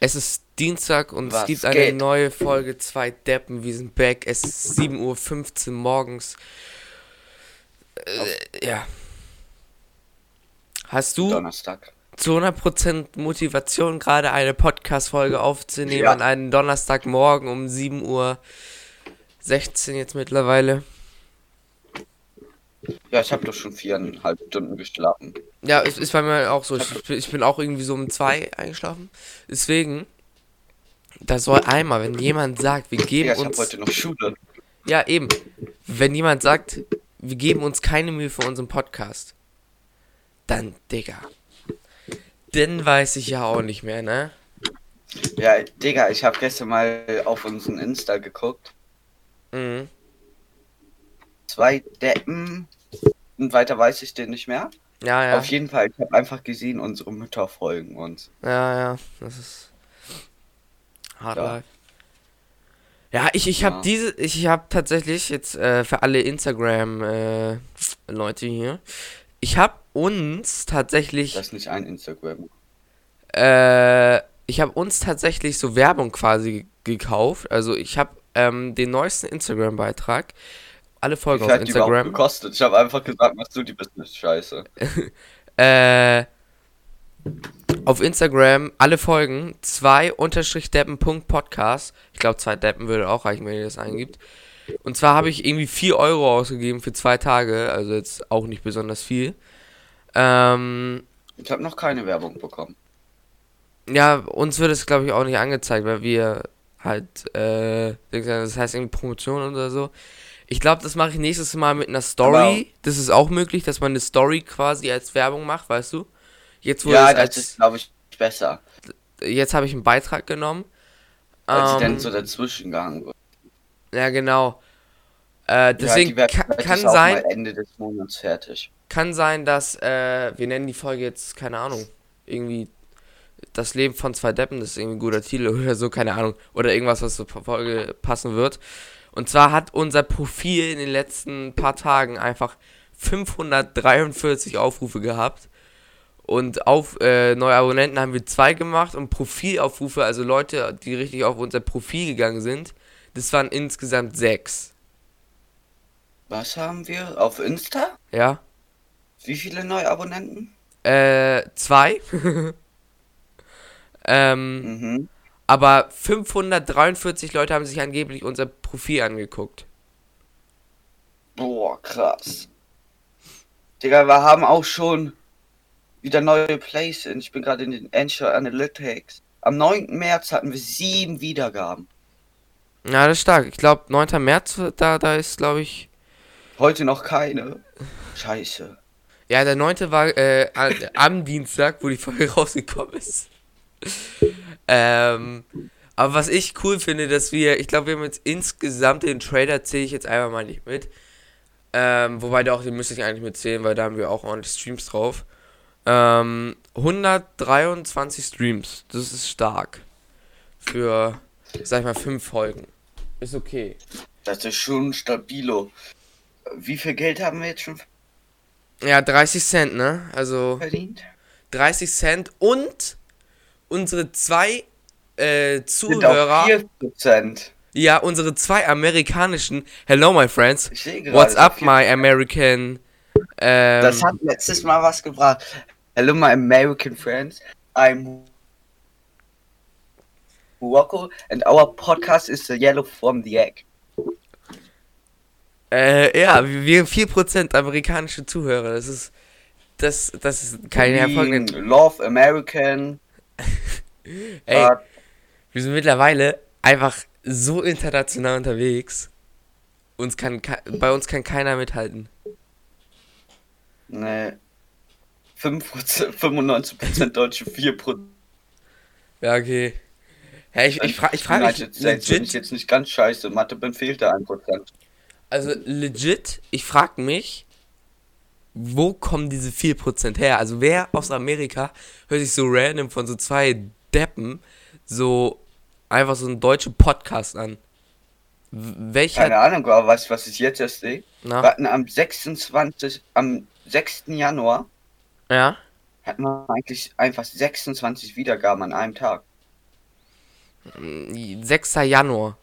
Es ist Dienstag und Was es gibt eine geht? neue Folge Zwei Deppen. Wir sind back. Es ist 7.15 Uhr morgens. Äh, ja. Hast du Donnerstag. zu 100% Motivation, gerade eine Podcast-Folge aufzunehmen Ja. an einem Donnerstagmorgen um 7.16 Uhr jetzt mittlerweile? Ja, ich habe doch schon viereinhalb Stunden geschlafen. Ja, es ist bei mir auch so. Ich, bin- ich bin auch irgendwie so um zwei eingeschlafen. Deswegen, da soll einmal, wenn jemand sagt, wir geben Ja, ich uns. heute noch Schule. Ja, eben. Wenn jemand sagt, wir geben uns keine Mühe für unseren Podcast, dann, Digga. Dann weiß ich ja auch nicht mehr, ne? Ja, Digga, ich habe gestern mal auf unseren Insta geguckt. Mhm. Zwei Deppen. Und weiter weiß ich den nicht mehr. Ja, ja. Auf jeden Fall, ich habe einfach gesehen, unsere Mütter folgen uns. Ja, ja. Das ist. Hard Ja. life. Ja, ich, ich habe Ja. diese, ich habe tatsächlich jetzt äh, für alle Instagram-Leute hier, ich habe uns tatsächlich Das ist nicht ein Instagram. Äh, ich habe uns tatsächlich so Werbung quasi gekauft. Also ich habe ähm, den neuesten Instagram-Beitrag. Alle Folgen auf hat die Instagram. gekostet? Ich habe einfach gesagt, machst du die Business scheiße. Äh, auf Instagram alle Folgen. Zwei unterstrich Deppen.podcast. Ich glaube, zwei Deppen würde auch reichen, wenn ihr das eingibt. Und zwar habe ich irgendwie 4 Euro ausgegeben für zwei Tage. Also jetzt auch nicht besonders viel. Ähm, Ich habe noch keine Werbung bekommen. Ja, uns wird es, glaube ich, auch nicht angezeigt, weil wir halt, äh, das heißt irgendwie Promotion oder so. Ich glaube, das mache ich nächstes Mal mit einer Story. das ist auch möglich, dass man eine Story quasi als Werbung macht, weißt du? Jetzt wurde Ja, das ist, glaube ich, besser. jetzt habe ich einen Beitrag genommen. Als Ähm, dann so dazwischen gehangen wird. ja, genau. Äh, deswegen ja, kann, kann sein, Ende des Monats fertig. kann sein, dass, äh, wir nennen die Folge jetzt, keine Ahnung, irgendwie das Leben von zwei Deppen, das ist irgendwie ein guter Titel oder so, keine Ahnung. Oder irgendwas, was zur Folge passen wird. Und zwar hat unser Profil in den letzten paar Tagen einfach 543 Aufrufe gehabt. Und auf äh, neue Abonnenten haben wir zwei gemacht und Profilaufrufe, also Leute, die richtig auf unser Profil gegangen sind, das waren insgesamt sechs. Was haben wir auf Insta? Ja? Wie viele neue Abonnenten? Äh, zwei. ähm, Mhm. Aber 543 Leute haben sich angeblich unser Profil angeguckt. Boah, krass. Digga, wir haben auch schon wieder neue Plays. in. Ich bin gerade in den Anchor Analytics. Am 9. März hatten wir sieben Wiedergaben. Ja, das ist stark. Ich glaube, 9. März, da, da ist, glaube ich. Heute noch keine. Scheiße. Ja, der 9. war äh, am Dienstag, wo die Folge rausgekommen ist. Ähm, aber was ich cool finde, dass wir, ich glaube, wir haben jetzt insgesamt den Trader zähle ich jetzt einfach mal nicht mit. Ähm, wobei doch, den müsste ich eigentlich mitzählen, weil da haben wir auch ordentlich Streams drauf. Ähm, 123 Streams, das ist stark. Für, sag ich mal, fünf Folgen. Ist okay. Das ist schon stabilo. Wie viel Geld haben wir jetzt schon Ja, 30 Cent, ne? Also verdient? 30 Cent und unsere zwei äh, Sind Zuhörer. 4%. Ja, unsere zwei amerikanischen. Hello, my friends. What's up, my American? Ähm, Das hat letztes Mal was gebracht. Hello, my American friends. I'm Rocco and our podcast is the yellow from the egg. äh, ja, wir 4% amerikanische Zuhörer. Das ist. Das, das ist keine hervorragende. Love American. Ey, but wir sind mittlerweile einfach so international unterwegs. Uns kann, bei uns kann keiner mithalten. ne. 5%, 95% Deutsche, 4%. Ja, okay. Ja, ich, ich, fra ich frage mich United States, wenn ich legit, jetzt nicht ganz scheiße. Mathe bin fehlt da 1%. also legit, ich frage mich, wo kommen diese 4% her? Also wer aus Amerika hört sich so random von so zwei Deppen so einfach so einen deutschen Podcast an? Welcher? Keine Ahnung, aber du, was ich jetzt erst sehe? Wir Na, hatten am 26, am 6. Januar ja? hatten wir eigentlich einfach 26 Wiedergaben an einem Tag. 6. Januar.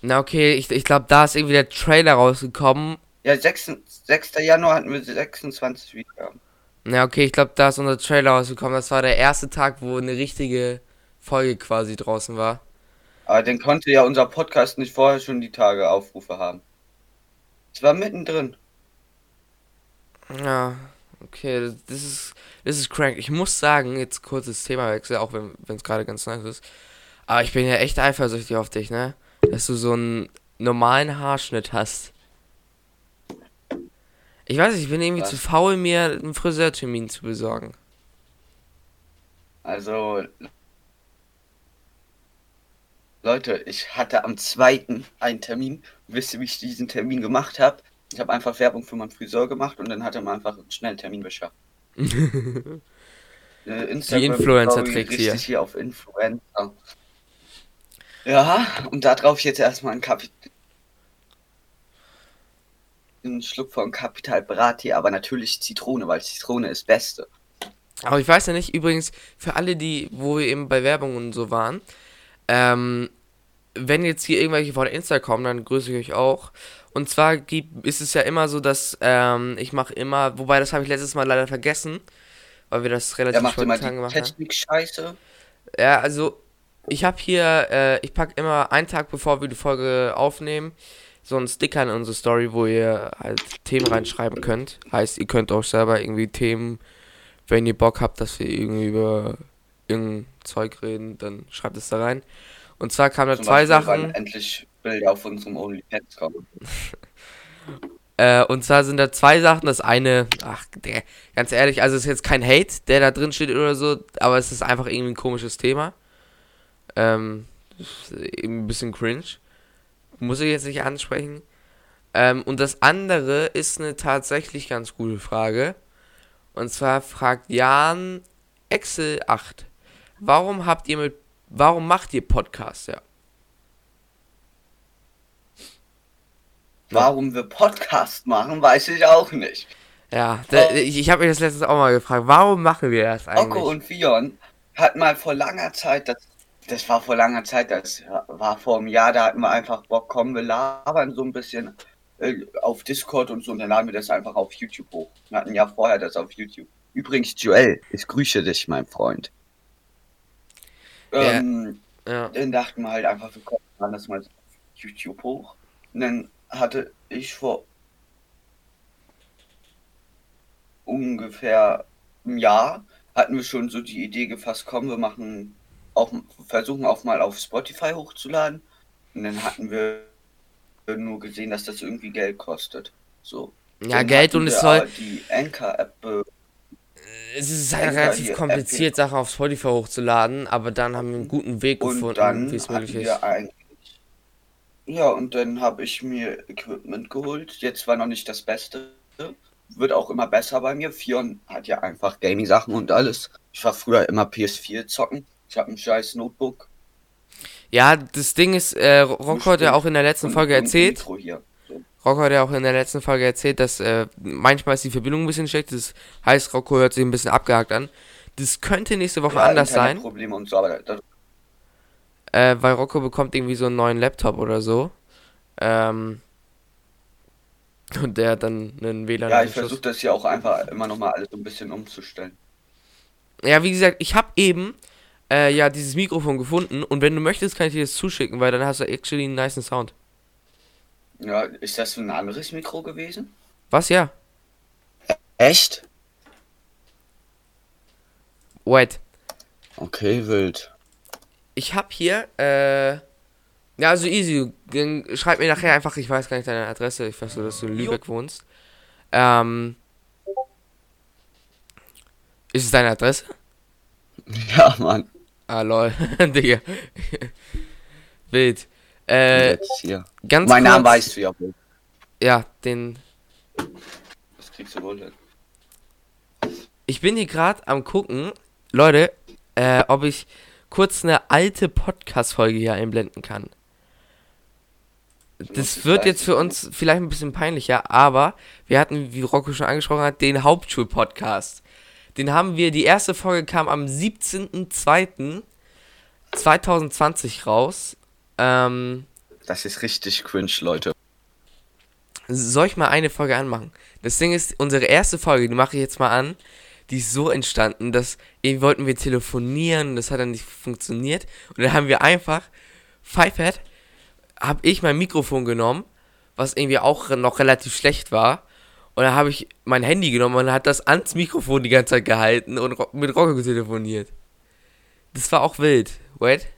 Na okay, ich, ich glaube, da ist irgendwie der Trailer rausgekommen. Ja, 6, 6. Januar hatten wir 26 Wiedergaben. Na okay, ich glaube, da ist unser Trailer rausgekommen. Das war der erste Tag, wo eine richtige Folge quasi draußen war. Aber dann konnte ja unser Podcast nicht vorher schon die Tage Aufrufe haben. Es war mittendrin. Ja, okay, das ist, das ist crank. Ich muss sagen, jetzt kurzes Themawechsel, auch wenn es gerade ganz nice ist. Aber ich bin ja echt eifersüchtig auf dich, ne? Dass du so einen normalen Haarschnitt hast. Ich weiß nicht, ich bin irgendwie Was? zu faul, mir einen Friseurtermin zu besorgen. Also, Leute, ich hatte am 2. einen Termin. Wisst ihr, wie ich diesen Termin gemacht habe? Ich habe einfach Werbung für meinen Friseur gemacht und dann hat er mir einfach schnell einen Termin beschafft. Äh, Instagram Influencer-Tricks Story hier. Hier auf Influencer. Ja, und da drauf jetzt erstmal ein Kapit einen Schluck von Capital Brati, aber natürlich Zitrone, weil Zitrone ist Beste. Aber ich weiß ja nicht, übrigens, für alle, die, wo wir eben bei Werbung und so waren, ähm, wenn jetzt hier irgendwelche von Insta kommen, dann grüße ich euch auch. Und zwar gibt, ist es ja immer so, dass ähm, ich mache immer, wobei das habe ich letztes Mal leider vergessen, weil wir das relativ immer spontan gemacht haben. Technik scheiße. Ja, also ich habe hier, äh, ich packe immer einen Tag bevor wir die Folge aufnehmen, so einen Sticker in unsere Story, wo ihr halt Themen reinschreiben könnt. Heißt, ihr könnt auch selber irgendwie Themen, wenn ihr Bock habt, dass wir irgendwie über irgendein Zeug reden, dann schreibt es da rein. Und zwar kamen da zwei Beispiel, Sachen. Endlich Bilder auf unserem OnlyFans kommen. Äh, und zwar sind da zwei Sachen. Das eine, ach, der, ganz ehrlich, also es ist jetzt kein Hate, der da drin steht oder so, aber es ist einfach irgendwie ein komisches Thema. Ähm, ein bisschen cringe. Muss ich jetzt nicht ansprechen. Ähm, und das andere ist eine tatsächlich ganz gute Frage. Und zwar fragt Jan Excel 8. Warum habt ihr mit, warum macht ihr Podcasts, ja? Warum wir Podcast machen, weiß ich auch nicht. Ja, da, Oh. ich, ich habe mich das letztens auch mal gefragt. Warum machen wir das eigentlich? Oko und Fion hatten mal vor langer Zeit, das, das war vor langer Zeit, das war vor einem Jahr, da hatten wir einfach Bock, komm, wir labern so ein bisschen äh, auf Discord und so und dann laden wir das einfach auf YouTube hoch. Wir hatten ja vorher das auf YouTube. Übrigens, Joel, ich grüße dich, mein Freund. Ja. Ähm, Ja. dann dachten wir halt einfach, wir kommen das mal auf YouTube hoch. Und dann hatte ich vor ungefähr einem Jahr hatten wir schon so die Idee gefasst, komm, wir machen auch versuchen auch mal auf Spotify hochzuladen. Und dann hatten wir nur gesehen, dass das irgendwie Geld kostet. So. Ja, Dann Geld und es soll. die Anchor-App äh, Es ist halt Anchor relativ kompliziert, Sachen auf Spotify hochzuladen, aber dann haben wir einen guten Weg Und gefunden, dann wie es möglich ist. Ja, und dann habe ich mir Equipment geholt. Jetzt war noch nicht das Beste. Wird auch immer besser bei mir. Fion hat ja einfach Gaming-Sachen und alles. Ich war früher immer PS4 zocken. Ich habe ein scheiß Notebook. Ja, das Ding ist, äh, Rocco hat ja auch in der letzten und- Folge und erzählt, Mikro hier. So. Rocco hat ja auch in der letzten Folge erzählt, dass äh, manchmal ist die Verbindung ein bisschen schlecht. Das heißt, Rocco hört sich ein bisschen abgehakt an. Das könnte nächste Woche Ja, anders sein, Internetprobleme und so, aber das, äh, weil Rocco bekommt irgendwie so einen neuen Laptop oder so. Ähm, und der hat dann einen WLAN. ja, ich versuche das hier auch einfach immer noch mal alles so ein bisschen umzustellen. Ja, wie gesagt, ich habe eben äh, ja dieses Mikrofon gefunden und wenn du möchtest, kann ich dir das zuschicken, weil dann hast du actually einen niceen Sound. Ja, ist das ein anderes Mikro gewesen? Was ja? Echt? Wait. Okay, wild. Ich habe hier, äh, ja, also easy. Schreib mir nachher einfach, ich weiß gar nicht deine Adresse, ich weiß nur, dass du in Lübeck wohnst. Ähm, ist es deine Adresse? Ja, Mann. Ah, lol, Digga. Wild. Äh, ganz Mein kurz, Name weißt du ja wohl. Ja, den, Das kriegst du wohl hin. Ich bin hier gerade am gucken, Leute, äh, ob ich kurz eine alte Podcast-Folge hier einblenden kann. Das wird jetzt für uns vielleicht ein bisschen peinlicher, aber wir hatten, wie Rocco schon angesprochen hat, den Hauptschul-Podcast. Den haben wir, die erste Folge kam am 17.02. 2020 raus. Ähm, Das ist richtig cringe, Leute. soll ich mal eine Folge anmachen? Das Ding ist, unsere erste Folge, die mache ich jetzt mal an. Die ist so entstanden, dass eben wollten wir telefonieren, das hat dann nicht funktioniert. Und dann haben wir einfach, Pfeifert, habe ich mein Mikrofon genommen, was irgendwie auch noch relativ schlecht war. Und dann habe ich mein Handy genommen und hat das ans Mikrofon die ganze Zeit gehalten und mit Rocco telefoniert. Das war auch wild. Wait.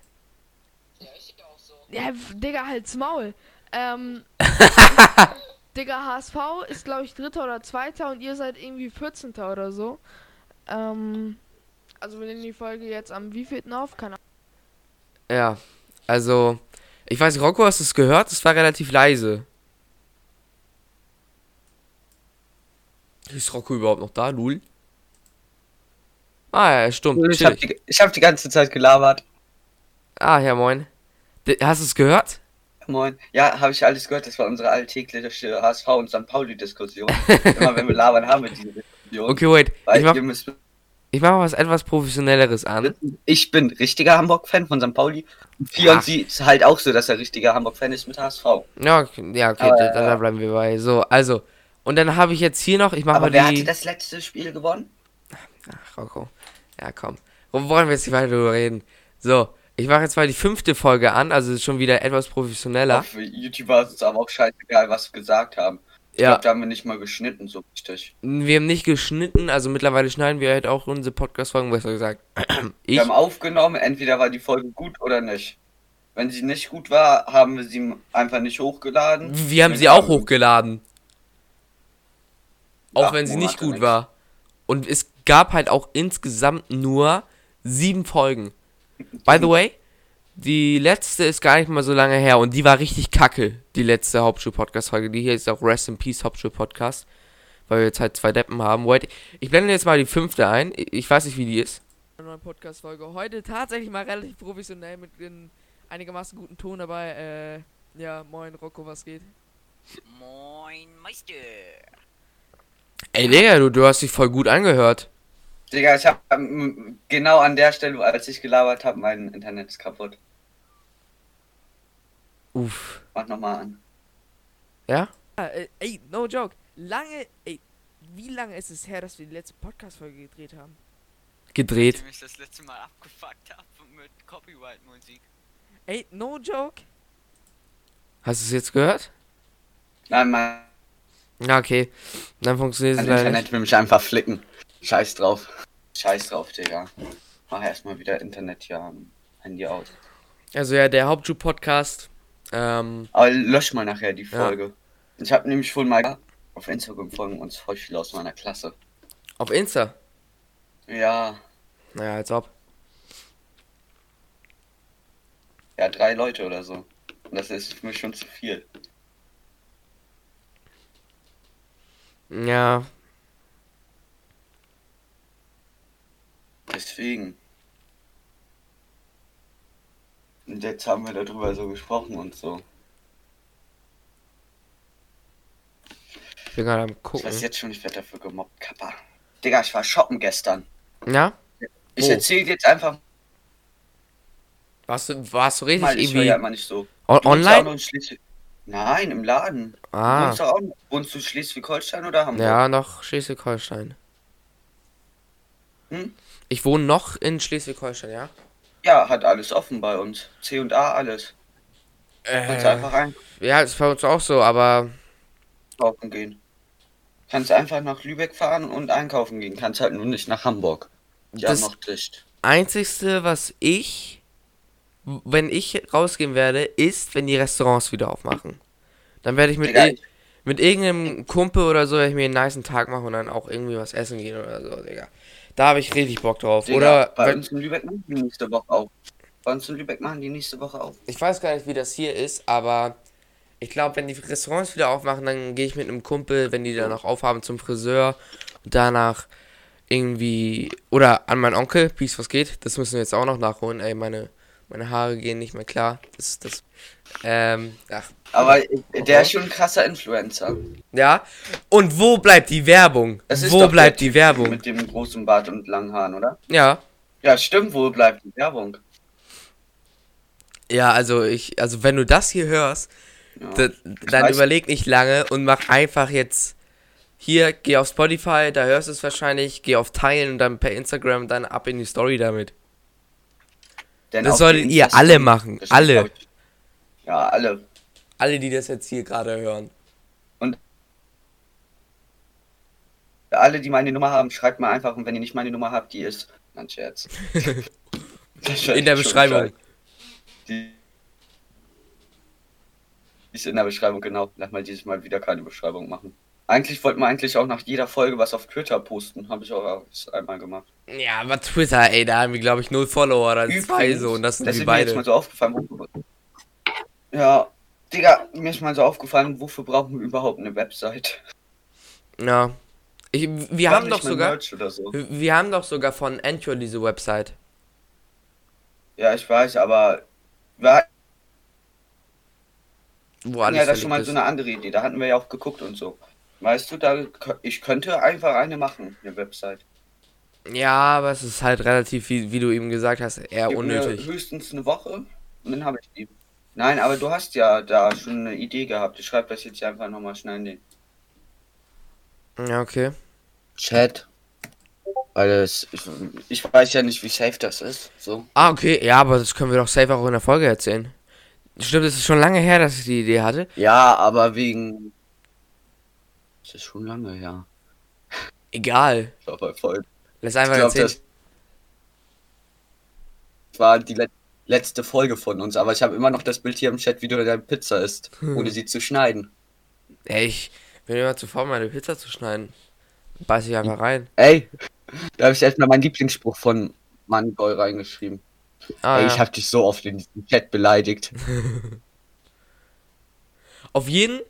Ja, f- Digga, halt's Maul. Ähm, Digga, HSV ist, glaube ich, Dritter oder Zweiter und ihr seid irgendwie 14. oder so. Ähm, also wir nehmen die Folge jetzt am wievielten auf? Keine Ahnung. Ja, also, ich weiß nicht, Rocco, hast du es gehört? Es war relativ leise. Ist Rocco überhaupt noch da, Lul? Ah, ja, stumm. Ich habe die, ich hab die ganze Zeit gelabert. Ah, ja, moin. Hast du es gehört? Moin. Ja, habe ich alles gehört. Das war unsere alltägliche HSV und St. Pauli-Diskussion. Immer wenn wir labern, haben wir diese Diskussion. Okay, wait. Ich mach, ich mach mal was etwas Professionelleres an. ich bin richtiger Hamburg-Fan von St. Pauli. Und Fion Ja. sieht es halt auch so, dass er richtiger Hamburg-Fan ist mit HSV. Ja, okay, ja, okay Aber, da, da äh, bleiben wir bei. So, also. Und dann habe ich jetzt hier noch, ich mach Aber mal wer die. hatte das letzte Spiel gewonnen? Ach, Rocco. Ja, komm. Warum wollen wir jetzt nicht weiter darüber reden? So, ich mache jetzt mal die fünfte Folge an, also ist schon wieder etwas professioneller. Auf YouTube war es aber auch scheißegal, was wir gesagt haben. Ich Ja. glaube, da haben wir nicht mal geschnitten, so richtig. Wir haben nicht geschnitten, also mittlerweile schneiden wir halt auch unsere Podcast-Folgen, besser gesagt. ich. Wir haben aufgenommen, entweder war die Folge gut oder nicht. Wenn sie nicht gut war, haben wir sie einfach nicht hochgeladen. Wir haben sie auch hochgeladen. Auch wenn sie nicht gut nix. war. Und es gab halt auch insgesamt nur sieben Folgen. By the way, die letzte ist gar nicht mal so lange her und die war richtig kacke, die letzte Hauptschul-Podcast-Folge. Die hier ist auch Rest in Peace Hauptschul-Podcast, weil wir jetzt halt zwei Deppen haben. Wait, ich blende jetzt mal die fünfte ein. Ich ich weiß nicht, wie die ist. Eine neue Podcast-Folge. Heute tatsächlich mal relativ professionell mit einem einigermaßen guten Ton dabei. Äh, ja, moin Rocco, was geht? Moin Meister. Ey, Digga, du, du hast dich voll gut angehört. Digga, ich hab ähm, genau an der Stelle, als ich gelabert habe, mein Internet ist kaputt. Uff. Mach nochmal an. Ja? äh, ey, no joke. Lange, ey, wie lange ist es her, dass wir die letzte Podcast-Folge gedreht haben? Gedreht. Ich mich das letzte Mal abgefuckt habe mit Copyright-Musik. Ey, no joke. Hast du es jetzt gehört? Nein, mein Ja, okay. Dann funktioniert es leider. Internet will mich einfach flicken. Scheiß drauf. Scheiß drauf, Digga. Mach erstmal wieder Internet hier am Handy aus. Also ja, der Hauptschul-Podcast. Ähm, Aber lösch mal nachher die Ja. Folge. Ich habe nämlich vorhin mal auf Instagram folgen uns voll viele aus meiner Klasse. auf Insta. Ja, Naja, als ob. ja, drei Leute oder so. Und das ist für mich schon zu viel. Ja, Deswegen. Und jetzt haben wir darüber so gesprochen und so. ich bin gerade am Ich gucken. weiß jetzt schon, ich werde dafür gemobbt, Kappa. Digga, ich war shoppen gestern. Ja? Ich Oh. erzähl dir jetzt einfach Warst du, warst du richtig mal, ich irgendwie ja immer nicht so. auch online? Nein, im Laden. Du Ah, wohnst, doch auch, wohnst du Schleswig-Holstein oder Hamburg? ja, noch Schleswig-Holstein. Hm? Ich wohne noch in Schleswig-Holstein, ja? Ja, hat alles offen bei uns. C und A, alles. Kannst Äh, einfach ja, ist bei uns auch so, aber einkaufen gehen. Kannst einfach nach Lübeck fahren und einkaufen gehen. Kannst halt nur nicht nach Hamburg. Die Das- haben noch dicht. Einzigste, was ich, wenn ich rausgehen werde, ist, wenn die Restaurants wieder aufmachen. Dann werde ich mit, Digga, mit irgendeinem Kumpel oder so, werde ich mir einen niceen Tag machen und dann auch irgendwie was essen gehen oder so, Digga. Da habe ich richtig Bock drauf. Digga, oder, bei wenn, uns in Lübeck machen die nächste Woche auf. Bei uns in Lübeck machen die nächste Woche auf. ich weiß gar nicht, wie das hier ist, aber ich glaube, wenn die Restaurants wieder aufmachen, dann gehe ich mit einem Kumpel, wenn die dann noch aufhaben, zum Friseur und danach irgendwie, oder an meinen Onkel, Peace, was geht, das müssen wir jetzt auch noch nachholen, ey, meine, meine Haare gehen nicht mehr klar, das, das, ähm, ach, Aber der ist schon ein krasser Influencer. Ja. Und wo bleibt die Werbung? Ist wo bleibt die Werbung? Mit dem großen Bart und langen Haaren, oder? Ja. Ja, stimmt, wo bleibt die Werbung? Ja, also ich, also wenn du das hier hörst, Ja. da, dann weiß- überleg nicht lange und mach einfach jetzt hier, geh auf Spotify, da hörst du es wahrscheinlich, geh auf Teilen und dann per Instagram dann ab in die Story damit. Denn Das solltet ihr alle machen, alle. ich- Ja, alle. Alle, die das jetzt hier gerade hören. Alle, die meine Nummer haben, schreibt mal einfach und wenn ihr nicht meine Nummer habt, die ist. Nein, Scherz. In der Beschreibung. Die ist in der Beschreibung, genau. Lass mal dieses Mal wieder keine Beschreibung machen. Eigentlich wollten wir eigentlich auch nach jeder Folge was auf Twitter posten. Habe ich auch einmal gemacht. Ja, aber Twitter, ey, da haben wir, glaube ich, null Follower oder zwei Übrigens, so und das sind das wir ist mir jetzt mal beide. so aufgefallen. Ja, Digga, mir ist mal so aufgefallen, wofür brauchen wir überhaupt eine Website? Ja. Ich, wir Mach haben doch sogar, so. wir haben doch sogar von Anchor diese Website. Ja, ich weiß, aber wir hatten Wo alles ja da schon verlinkt mal ist. so eine andere Idee. Da hatten wir ja auch geguckt und so. Weißt du, da ich könnte einfach eine machen, eine Website. Ja, aber es ist halt relativ, wie, wie du eben gesagt hast, eher Gib mir unnötig. höchstens eine Woche und dann habe ich die. Nein, aber du hast ja da schon eine Idee gehabt. Ich schreibe das jetzt hier einfach nochmal schnell in den Ja, okay. Chat. Weil es, ich, ich weiß ja nicht, wie safe das ist. So. Ah, okay. Ja, aber das können wir doch safe auch in der Folge erzählen. Stimmt, es ist schon lange her, dass ich die Idee hatte. Ja, aber wegen. Das ist schon lange her. Egal. Ich glaube, voll. Lass Ich einfach glaube, erzählen. das war die let letzte Folge von uns. Aber ich habe immer noch das Bild hier im Chat, wie du deine Pizza isst, ohne sie zu schneiden. Ey, ich bin immer zu faul, meine Pizza zu schneiden. Beiß ich einfach rein. Ey, da habe ich erstmal meinen Lieblingsspruch von Mangoy reingeschrieben. Ah, Ey, ja. ich habe dich so oft in diesem Chat beleidigt. Auf jeden.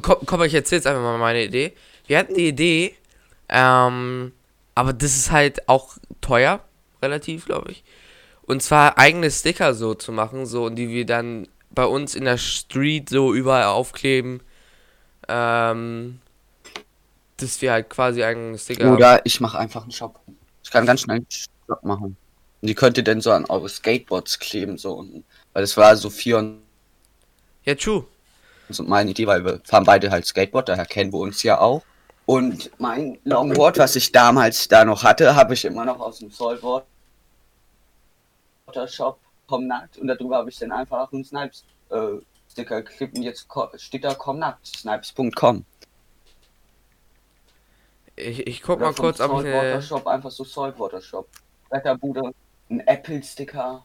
Komm, komm, ich erzähl jetzt einfach mal meine Idee. Wir hatten die Idee, ähm, aber das ist halt auch teuer, relativ, glaube ich. Und zwar eigene Sticker so zu machen, so, und die wir dann bei uns in der Street so überall aufkleben. Ähm, dass wir halt quasi eigene Sticker haben. Oder ich mache einfach einen Shop. Ich kann ganz schnell einen Shop machen. Und die könnt ihr denn so an eure Skateboards kleben, so unten. Weil das war so vier und Ja, true. So meine Idee, weil wir fahren beide halt Skateboard, daher kennen wir uns ja auch. Und mein Longboard, was ich damals da noch hatte, habe ich immer noch aus dem Soulboard Shop komm nackt und darüber habe ich dann einfach einen Snipes äh, Sticker geklebt und jetzt steht da komm nackt, snipes.com. Ich, ich guck Oder mal kurz, ob ich Saltwater. Shop, einfach so Saltwater Shop. Wetterbude, ein Apple-Sticker.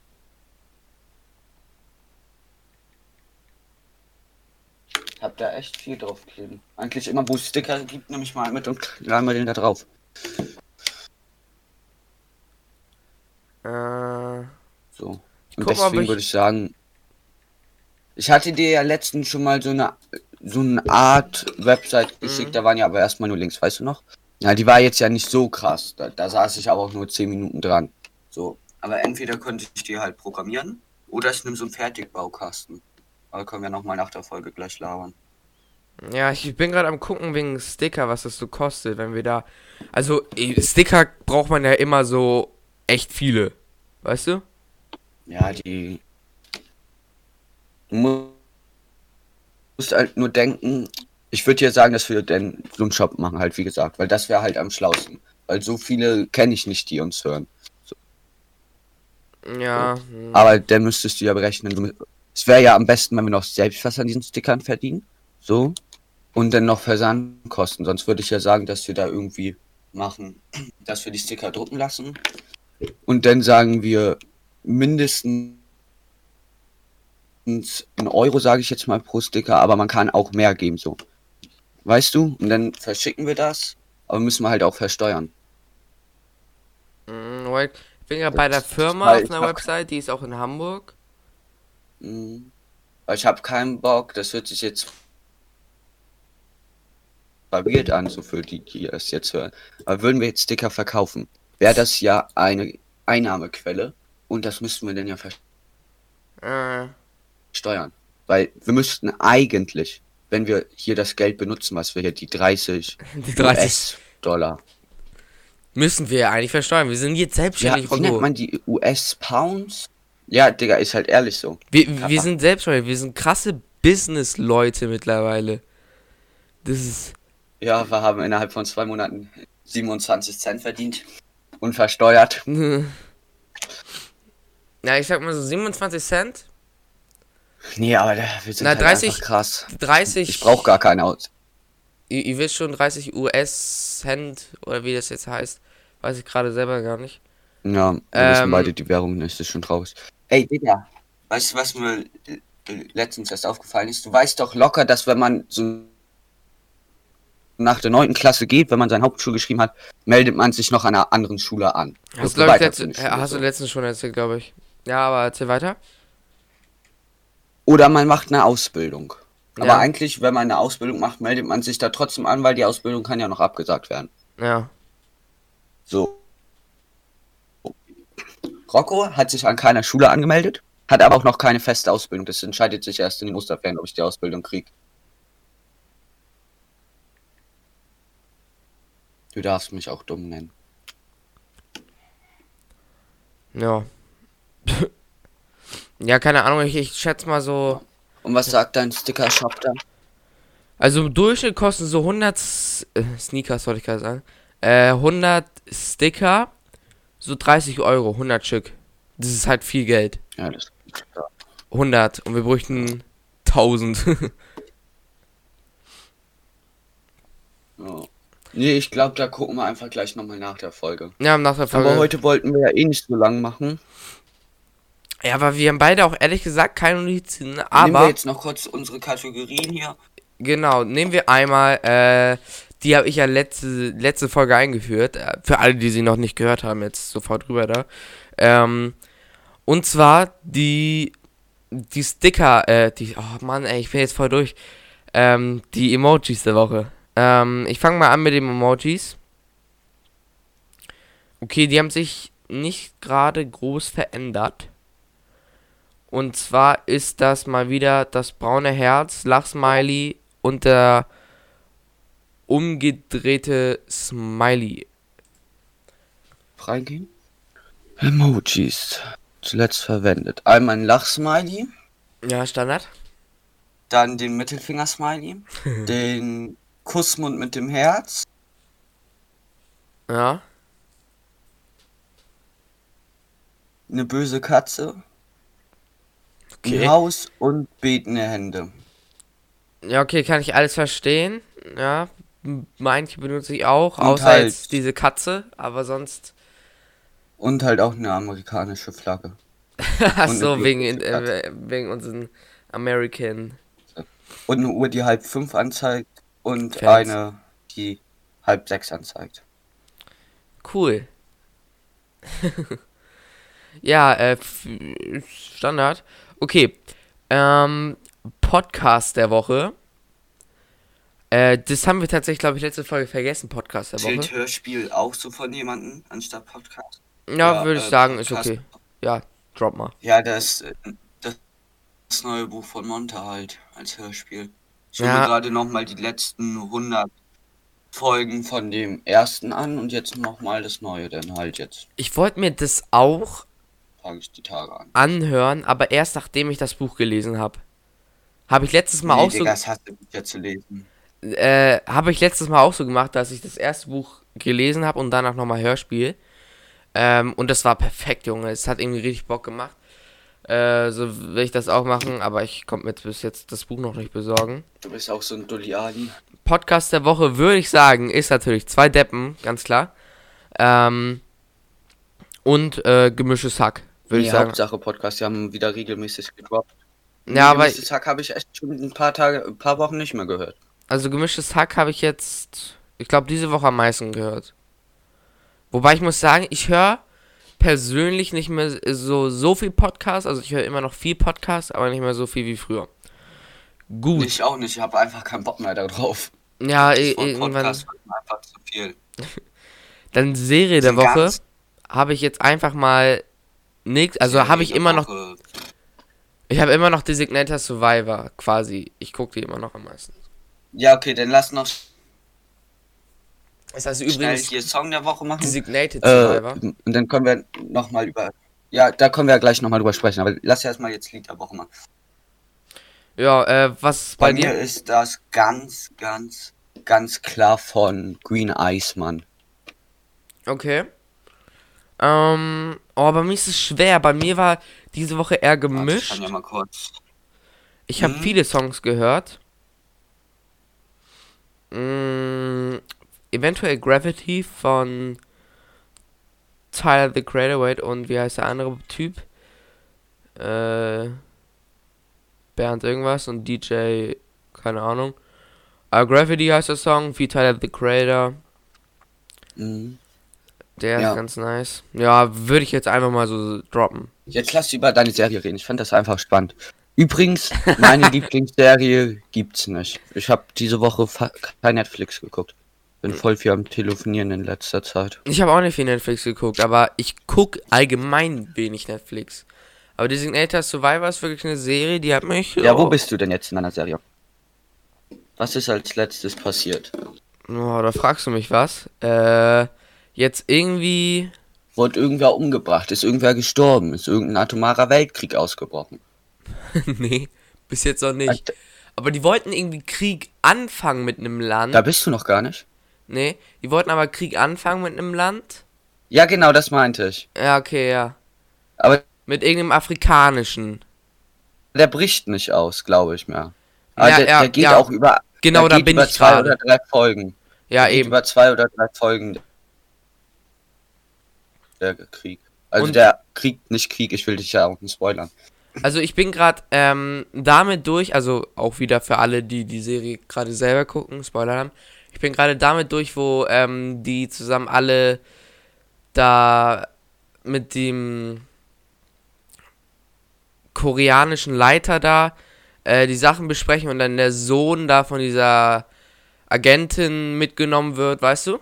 Hab da echt viel drauf kleben. Eigentlich immer, wo es Sticker gibt, nehme ich mal mit und laden wir den da drauf. Äh, So. guck Und ob deswegen ich- würde ich sagen, ich hatte dir ja letztens schon mal so eine so eine Art Website geschickt, Mhm. da waren ja aber erstmal nur Links, weißt du noch? Ja, die war jetzt ja nicht so krass. Da, da saß ich aber auch nur 10 Minuten dran. So. Aber entweder konnte ich die halt programmieren oder ich nehme so einen Fertigbaukasten. Aber können wir nochmal nach der Folge gleich labern. Ja, ich bin gerade am gucken wegen Sticker, was das so kostet, wenn wir da. Also, eh, Sticker braucht man ja immer so echt viele. Weißt du? Ja, die. Du mu- musst halt nur denken. Ich würde dir sagen, dass wir denn so einen Shop machen, halt, wie gesagt, weil das wäre halt am schlausten. Weil so viele kenne ich nicht, die uns hören. Ja. hm. Aber dann müsstest du ja berechnen. Es wäre ja am besten, wenn wir noch selbst was an diesen Stickern verdienen. So. Und dann noch Versandkosten. Sonst würde ich ja sagen, dass wir da irgendwie machen, dass wir die Sticker drucken lassen. Und dann sagen wir mindestens ein Euro, sage ich jetzt mal, pro Sticker, aber man kann auch mehr geben, so. Weißt du? Und dann verschicken wir das, aber müssen wir halt auch versteuern. Wait. Ich bin gerade bei der Firma weil auf einer Website, die ist auch in Hamburg. Mhm. Ich habe keinen Bock, das hört sich jetzt weird an, so für die, die es jetzt hören. Aber würden wir jetzt Sticker verkaufen, wäre das ja eine Einnahmequelle und das müssten wir dann ja Äh, versteuern. Weil wir müssten eigentlich, wenn wir hier das Geld benutzen, was wir hier, die 30 die 30 US-Dollar. müssen wir ja eigentlich versteuern. Wir sind jetzt Ja, selbstständig, wie nennt man die US-Pounds? Ja, Digga, ist halt ehrlich so. Wir, wir sind selbstständig, wir sind krasse Business-Leute mittlerweile. Das ist. Ja, wir haben innerhalb von zwei Monaten 27 Cent verdient. Unversteuert. Ja, ich sag mal so 27 Cent, Nee, aber da- wir sind Na, halt 30 einfach krass. 30. Ich brauch gar keine aus. Ihr, ihr wisst schon, 30 US-Cent oder wie das jetzt heißt. Weiß ich gerade selber gar nicht. Ja, wir Ähm, wissen beide die Währung das ist schon traurig. Ey, Digga. Weißt du, was mir äh, letztens erst aufgefallen ist? Du weißt doch locker, dass wenn man so nach der neunten Klasse geht, wenn man seine Hauptschule geschrieben hat, meldet man sich noch an einer anderen Schule an. Hast, So glaub ich, weiterführende letzte, Schule, hast du letztens schon erzählt, glaube ich. Ja, aber erzähl weiter. Oder man macht eine Ausbildung. Aber Ja. eigentlich, wenn man eine Ausbildung macht, meldet man sich da trotzdem an, weil die Ausbildung kann ja noch abgesagt werden. Ja. So. Rocco hat sich an keiner Schule angemeldet, hat aber auch noch keine feste Ausbildung. Das entscheidet sich erst in den Osterferien, ob ich die Ausbildung krieg. Du darfst mich auch dumm nennen. Ja. ja, keine Ahnung, ich, ich schätze mal so. Und was sagt dein Sticker-Shop da? Also im Durchschnitt kosten so 100 S äh, Sneakers, wollte ich gerade sagen. Äh, 100 Sticker, so 30 Euro, 100 Stück. Das ist halt viel Geld. Ja, das 100 und wir bräuchten 1000. ja. Nee, ich glaube, da gucken wir einfach gleich nochmal nach der Folge. ja, nach der Folge. Aber heute wollten wir ja eh nicht so lang machen. ja, aber wir haben beide auch ehrlich gesagt keine Notizen. Nehmen wir Aber jetzt noch kurz unsere Kategorien hier. genau, nehmen wir einmal, äh, die habe ich ja letzte, letzte Folge eingeführt. Äh, für alle, die sie noch nicht gehört haben, jetzt sofort rüber da. Ähm, und zwar die, die Sticker, äh, die, oh Mann, ey, ich bin jetzt voll durch. Ähm, die Emojis der Woche. Ähm, ich fange mal an mit den Emojis. Okay, die haben sich nicht gerade groß verändert. Und zwar ist das mal wieder das braune Herz, Lachsmiley und der umgedrehte Smiley. Freigehen. Emojis. Zuletzt verwendet. Einmal ein Lachsmiley, Ja, Standard. dann den Mittelfinger-Smiley, den Kussmund mit dem Herz, Ja. eine böse Katze, Okay. ein Haus und betende Hände. Ja, okay, kann ich alles verstehen. Ja. Manche benutze ich auch, Und außer halt- jetzt diese Katze, aber sonst. Und halt auch eine amerikanische Flagge. Ach Und so, eine wegen, äh, wegen unseren American. Und eine Uhr, die halb fünf anzeigt und Fans. eine, die halb sechs anzeigt. Cool. ja, äh, Standard. Okay. Ähm, Podcast der Woche. Äh, das haben wir tatsächlich, glaube ich, letzte Folge vergessen, Podcast der Zählt Woche. Hörspiel auch so von jemandem anstatt Podcast? Ja, würde ich äh, sagen, ist Podcast. okay. Ja, drop mal. Ja, das, äh, das, das neue Buch von Monte halt als Hörspiel. Ich höre Ja. mir gerade nochmal die letzten 100 Folgen von dem ersten an und jetzt nochmal das neue, dann halt jetzt Ich wollte mir das auch fange ich die Tage an. anhören, aber erst nachdem ich das Buch gelesen habe. Habe ich letztes Mal nee, auch so Digga, das hast du jetzt zu lesen. Äh, habe ich letztes Mal auch so gemacht, dass ich das erste Buch gelesen habe und danach nochmal Hörspiel. Ähm, und das war perfekt, Junge. Es hat irgendwie richtig Bock gemacht. Äh, so will ich das auch machen, aber ich konnte mir bis jetzt das Buch noch nicht besorgen. Du bist auch so ein Dulli Ali. Podcast der Woche, würde ich sagen, ist natürlich zwei Deppen, ganz klar. Ähm, und äh, gemischtes Hack, würde Nee, ich sagen. Hauptsache Podcast, die haben wieder regelmäßig gedroppt. Ja, aber Regelmäßig Hack habe ich echt schon ein paar Tage, ein paar Wochen nicht mehr gehört. Also gemischtes Hack habe ich jetzt, ich glaube, diese Woche am meisten gehört. Wobei ich muss sagen, ich höre persönlich nicht mehr so, so viel Podcast. Also ich höre immer noch viel Podcast, aber nicht mehr so viel wie früher. Gut. Ich auch nicht, ich habe einfach keinen Bock mehr darauf. ja, Das i- Wort irgendwann. Podcast wird mir einfach zu viel. Dann Serie der Woche habe ich jetzt einfach mal nix. Also habe ich immer noch. Woche. Ich habe immer noch Designator Survivor quasi. Ich gucke die immer noch am meisten. Ja, okay, dann lass noch Ist also schnell übrigens hier Song der Woche machen. Designated Äh, Survivor. und dann können wir nochmal über Ja, da können wir ja gleich nochmal drüber sprechen, aber lass erstmal jetzt Lied der Woche mal. Ja, äh, was Bei, bei mir dir? ist das ganz, ganz, ganz klar von Green Eyes, Mann. Okay. Ähm, oh, bei mir ist es schwer. Bei mir war diese Woche eher Warte, Ich gemischt. kann ja mal kurz. Ich habe Mhm. viele Songs gehört. Mm, eventuell Gravity von Tyler the Creator und wie heißt der andere Typ? Äh, Bernd irgendwas und DJ, keine Ahnung. Aber Gravity heißt der Song, wie Tyler the Creator. Mhm. Der Ja. ist ganz nice. Ja, würde ich jetzt einfach mal so droppen. Jetzt lass über deine Serie reden. Ich fand das einfach spannend. Übrigens, meine Lieblingsserie gibt's nicht. Ich habe diese Woche kein Netflix geguckt. Bin voll viel am Telefonieren in letzter Zeit. Ich habe auch nicht viel Netflix geguckt, aber ich guck allgemein wenig Netflix. Aber Designator Survivor ist wirklich eine Serie, die hat mich. Ja, wo oh, bist du denn jetzt in deiner Serie? Was ist als letztes passiert? Oh, da fragst du mich was. Äh, jetzt irgendwie. Wurde irgendwer umgebracht? Ist irgendwer gestorben? Ist irgendein atomarer Weltkrieg ausgebrochen? nee, bis jetzt noch nicht. Aber die wollten irgendwie Krieg anfangen mit einem Land. Da bist du noch gar nicht. Nee, die wollten aber Krieg anfangen mit einem Land. Ja, genau, das meinte ich. Ja, okay, ja. Aber Mit irgendeinem afrikanischen. der bricht nicht aus, glaube ich mehr. Aber Ja, der, ja, der geht ja. auch über. Genau, da bin über ich zwei gerade. oder drei Folgen. Ja, Der eben. Über zwei oder drei Folgen. Der Krieg. Also Und- der Krieg, nicht Krieg, ich will dich ja auch nicht spoilern. Also ich bin gerade ähm, damit durch, also auch wieder für alle, die die Serie gerade selber gucken, Spoiler haben. Ich bin gerade damit durch, wo ähm, die zusammen alle da mit dem koreanischen Leiter da äh, die Sachen besprechen und dann der Sohn da von dieser Agentin mitgenommen wird, weißt du?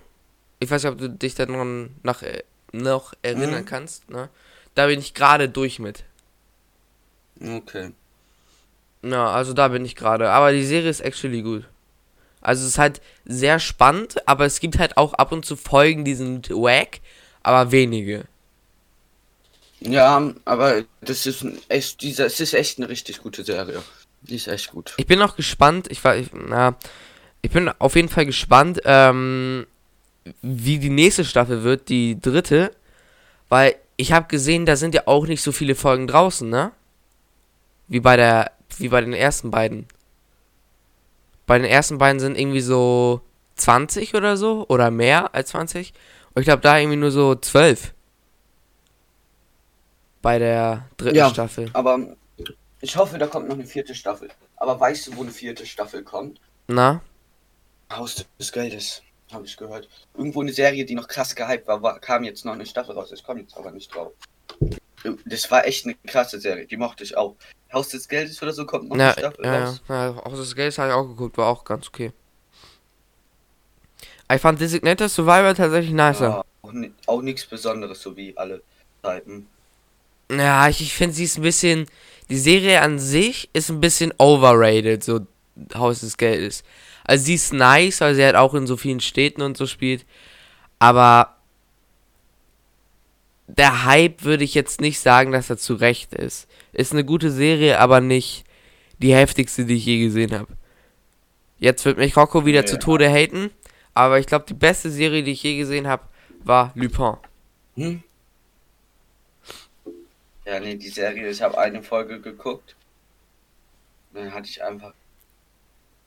Ich weiß nicht, ob du dich daran nach, äh, noch erinnern Mhm. kannst, ne? Da bin ich gerade durch mit. Okay. Ja, also da bin ich gerade. Aber die Serie ist actually gut. Also es ist halt sehr spannend, aber es gibt halt auch ab und zu Folgen, die sind wack, aber wenige. Ja, aber das ist echt, dieser, es ist echt eine richtig gute Serie. Die ist echt gut. Ich bin auch gespannt, ich war, ich, na, ich bin auf jeden Fall gespannt, ähm, wie die nächste Staffel wird, die dritte, weil ich habe gesehen, da sind ja auch nicht so viele Folgen draußen, ne? Wie bei der, wie bei den ersten beiden. Bei den ersten beiden sind irgendwie so 20 oder so, oder mehr als 20. Und ich glaube, da irgendwie nur so 12. Bei der dritten Ja. Staffel. Aber ich hoffe, da kommt noch eine vierte Staffel. Aber weißt du, wo eine vierte Staffel kommt? Na? Haus des Geldes, habe ich gehört. Irgendwo eine Serie, die noch krass gehypt war, war kam jetzt noch eine Staffel raus. Ich komme jetzt aber nicht drauf. Das war echt eine krasse Serie, die mochte ich auch. Haus des Geldes oder so kommt noch Ja, eine Staffel ja, raus. ja, ja, auch das Geld habe ich auch geguckt, war auch ganz okay. Ich fand Designated Survivor tatsächlich nicer. Ja, auch nichts Besonderes, so wie alle Zeiten. Ja, ich, ich finde sie ist ein bisschen. Die Serie an sich ist ein bisschen overrated, so Haus des Geldes. Also sie ist nice, weil sie halt auch in so vielen Städten und so spielt. Aber der Hype würde ich jetzt nicht sagen, dass er zu Recht ist. Ist eine gute Serie, aber nicht die heftigste, die ich je gesehen habe. Jetzt wird mich Rocco wieder Ja. zu Tode haten, aber ich glaube, die beste Serie, die ich je gesehen habe, war Lupin. Hm? Ja, nee, die Serie, ich habe eine Folge geguckt. Dann hatte ich einfach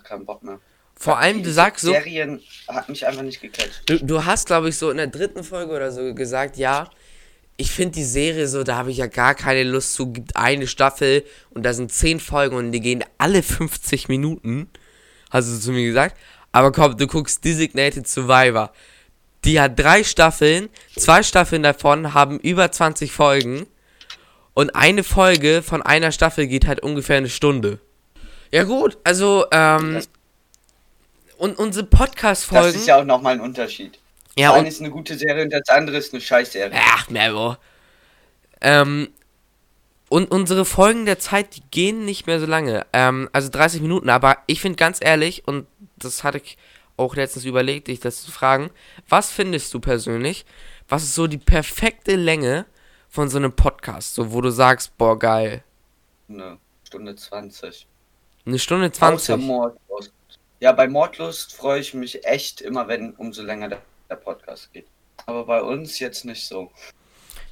keinen Bock mehr. Vor allem, Die du sagst so, Serien hat mich einfach nicht gecatcht. Du, du hast, glaube ich, so in der dritten Folge oder so gesagt, ja, ich finde die Serie so, da habe ich ja gar keine Lust zu. Gibt eine Staffel und da sind zehn Folgen und die gehen alle 50 Minuten. Hast du zu mir gesagt? Aber komm, du guckst Designated Survivor. Die hat drei Staffeln, zwei Staffeln davon haben über 20 Folgen und eine Folge von einer Staffel geht halt ungefähr eine Stunde. Ja gut, also ähm, Das- und unsere Das Podcast-Folgen. ist ja auch nochmal ein Unterschied. Ja, das eine ist eine gute Serie und das andere ist eine Scheißserie. Ach, Mero. Ähm, und unsere Folgen der Zeit, die gehen nicht mehr so lange. Ähm, also 30 Minuten, aber ich finde ganz ehrlich, und das hatte ich auch letztens überlegt, dich das zu fragen, was findest du persönlich, was ist so die perfekte Länge von so einem Podcast, so wo du sagst, boah, geil. Eine Stunde 20. Eine Stunde Außer 20. Mordlust. Ja, bei Mordlust freue ich mich echt immer, wenn umso länger der, der Podcast geht. Aber bei uns jetzt nicht so.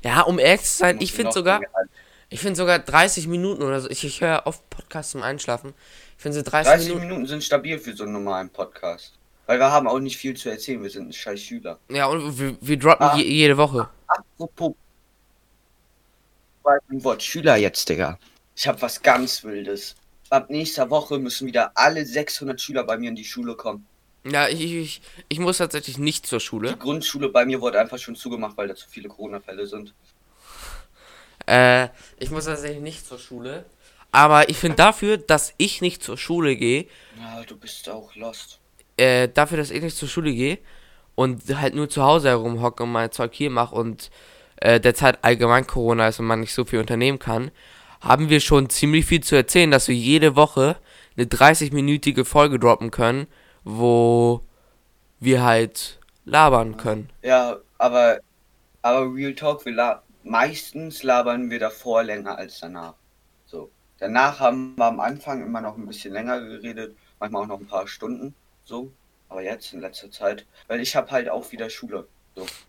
Ja, um ehrlich zu sein, ich finde sogar, halten. ich finde sogar 30 Minuten oder so. Ich, ich höre oft Podcasts zum Einschlafen. Ich finde so 30, 30 Minuten. Minuten sind stabil für so einen normalen Podcast. Weil wir haben auch nicht viel zu erzählen, wir sind ein scheiß Schüler. Ja, und wir, wir droppen Ah. je, jede Woche. Apropos dem Wort Schüler jetzt, Digga. Ich habe was ganz Wildes. Ab nächster Woche müssen wieder alle 600 Schüler bei mir in die Schule kommen. Ja, ich, ich, ich muss tatsächlich nicht zur Die Schule. Grundschule bei mir wurde einfach schon zugemacht, weil da zu viele Corona-Fälle sind. Äh, ich muss tatsächlich nicht zur Schule. Aber ich finde dafür, dass ich nicht zur Schule gehe, Ja, du bist auch lost. äh, dafür, dass ich nicht zur Schule gehe und halt nur zu Hause herumhocke und mein Zeug hier mache und äh, derzeit allgemein Corona ist und man nicht so viel unternehmen kann, haben wir schon ziemlich viel zu erzählen, dass wir jede Woche eine 30-minütige Folge droppen können, wo wir halt labern können. Ja, aber, aber Real Talk, wir la meistens labern wir davor länger als danach. So. Danach haben wir am Anfang immer noch ein bisschen länger geredet, manchmal auch noch ein paar Stunden. So. Aber jetzt in letzter Zeit, weil ich habe halt auch wieder Schule.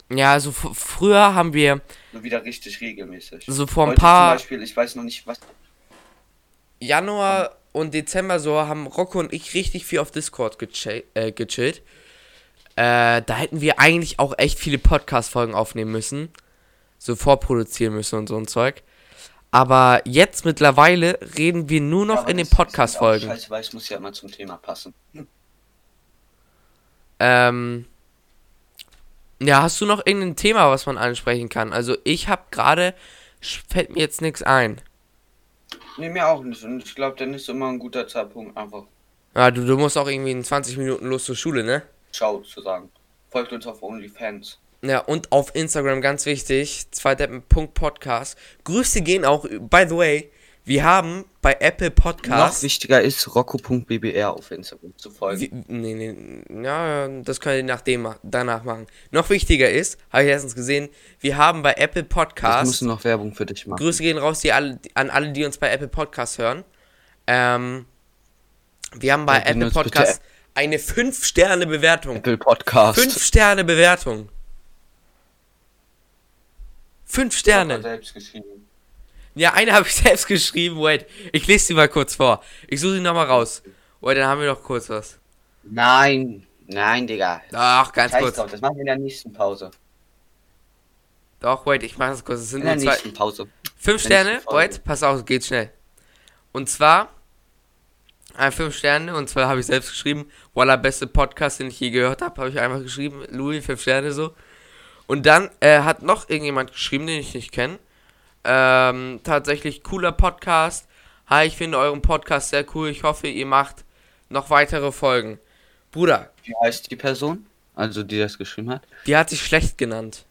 Ja, also früher haben wir So wieder richtig regelmäßig. so vor ein Heute paar Zum Beispiel, ich weiß noch nicht, was. Januar und Dezember so haben Rocco und ich richtig viel auf Discord gechi äh, gechillt. Äh, da hätten wir eigentlich auch echt viele Podcast-Folgen aufnehmen müssen. So vorproduzieren müssen und so ein Zeug. Aber jetzt mittlerweile reden wir nur noch Aber in den Podcast-Folgen. Scheiße, weil es muss ja immer zum Thema passen. Ähm. Ja, hast du noch irgendein Thema, was man ansprechen kann? Also ich habe gerade, fällt mir jetzt nichts ein. Nee, mir auch nicht. Und ich glaube, dann ist immer ein guter Zeitpunkt, einfach Ja, du, du musst auch irgendwie in 20 Minuten los zur Schule, ne? Ciao zu sagen. Folgt uns auf OnlyFans. Ja, und auf Instagram ganz wichtig, zweiteppen.podcast. Grüße gehen auch, by the way, wir haben bei Apple Noch Podcast. wichtiger ist rocco.bbr auf Instagram zu folgen. Wie, nee, nee, ja, das könnt ihr nachdem, danach machen. Noch wichtiger ist, habe ich letztens gesehen, wir haben bei Apple Ich Podcast. muss noch Werbung für dich machen. Grüße gehen raus die alle, an alle, die uns bei Apple Podcast hören. Ähm, wir haben bei Ja, Apple benutzt bitte Podcast eine 5-Sterne-Bewertung. Apple Podcast. 5-Sterne-Bewertung. 5 Sterne. Selbst geschrieben. Ja, eine habe ich selbst geschrieben. Wait, ich lese sie mal kurz vor. Ich suche sie nochmal raus. Wait, dann haben wir noch kurz was. Nein, nein, Digga. Doch, ganz Scheiß kurz. drauf, das machen wir in der nächsten Pause. Doch, wait, ich mache das kurz. Es sind In der nur zwei. nächsten Pause. Fünf Sterne. Folge. Wait, pass auf, geht schnell. Und zwar. Äh, fünf Sterne. Und zwar habe ich selbst geschrieben. Voila, beste Podcast, den ich je gehört habe. Habe ich einfach geschrieben. Louis, fünf Sterne so. Und dann äh, hat noch irgendjemand geschrieben, den ich nicht kenne. Ähm, tatsächlich cooler Podcast. Hi, ich finde euren Podcast sehr cool. Ich hoffe, ihr macht noch weitere Folgen. Bruder, Wie heißt die Person? Also, die das geschrieben hat? die hat sich schlecht genannt.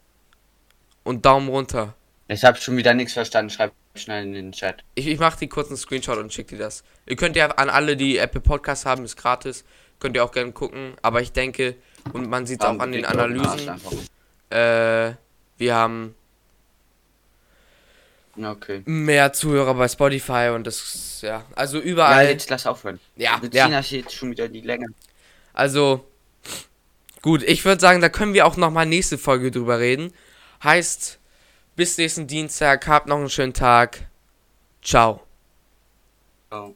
Und Daumen runter. Ich habe schon wieder nichts verstanden. Schreib schnell in den Chat. Ich, ich mache die kurzen Screenshot und schicke dir das. Ihr könnt ja an alle, die Apple Podcast haben, ist gratis. Könnt ihr auch gerne gucken. Aber ich denke, und man sieht es auch an den Analysen, äh, wir haben okay. mehr Zuhörer bei Spotify und das, ja, also Ja, überall. jetzt lass aufhören. Ja, Wir ja, ziehen das jetzt schon wieder die Länge. also gut, ich würde sagen, da können wir auch nochmal nächste Folge drüber reden. Heißt, bis nächsten Dienstag, habt noch einen schönen Tag. Ciao. Ciao.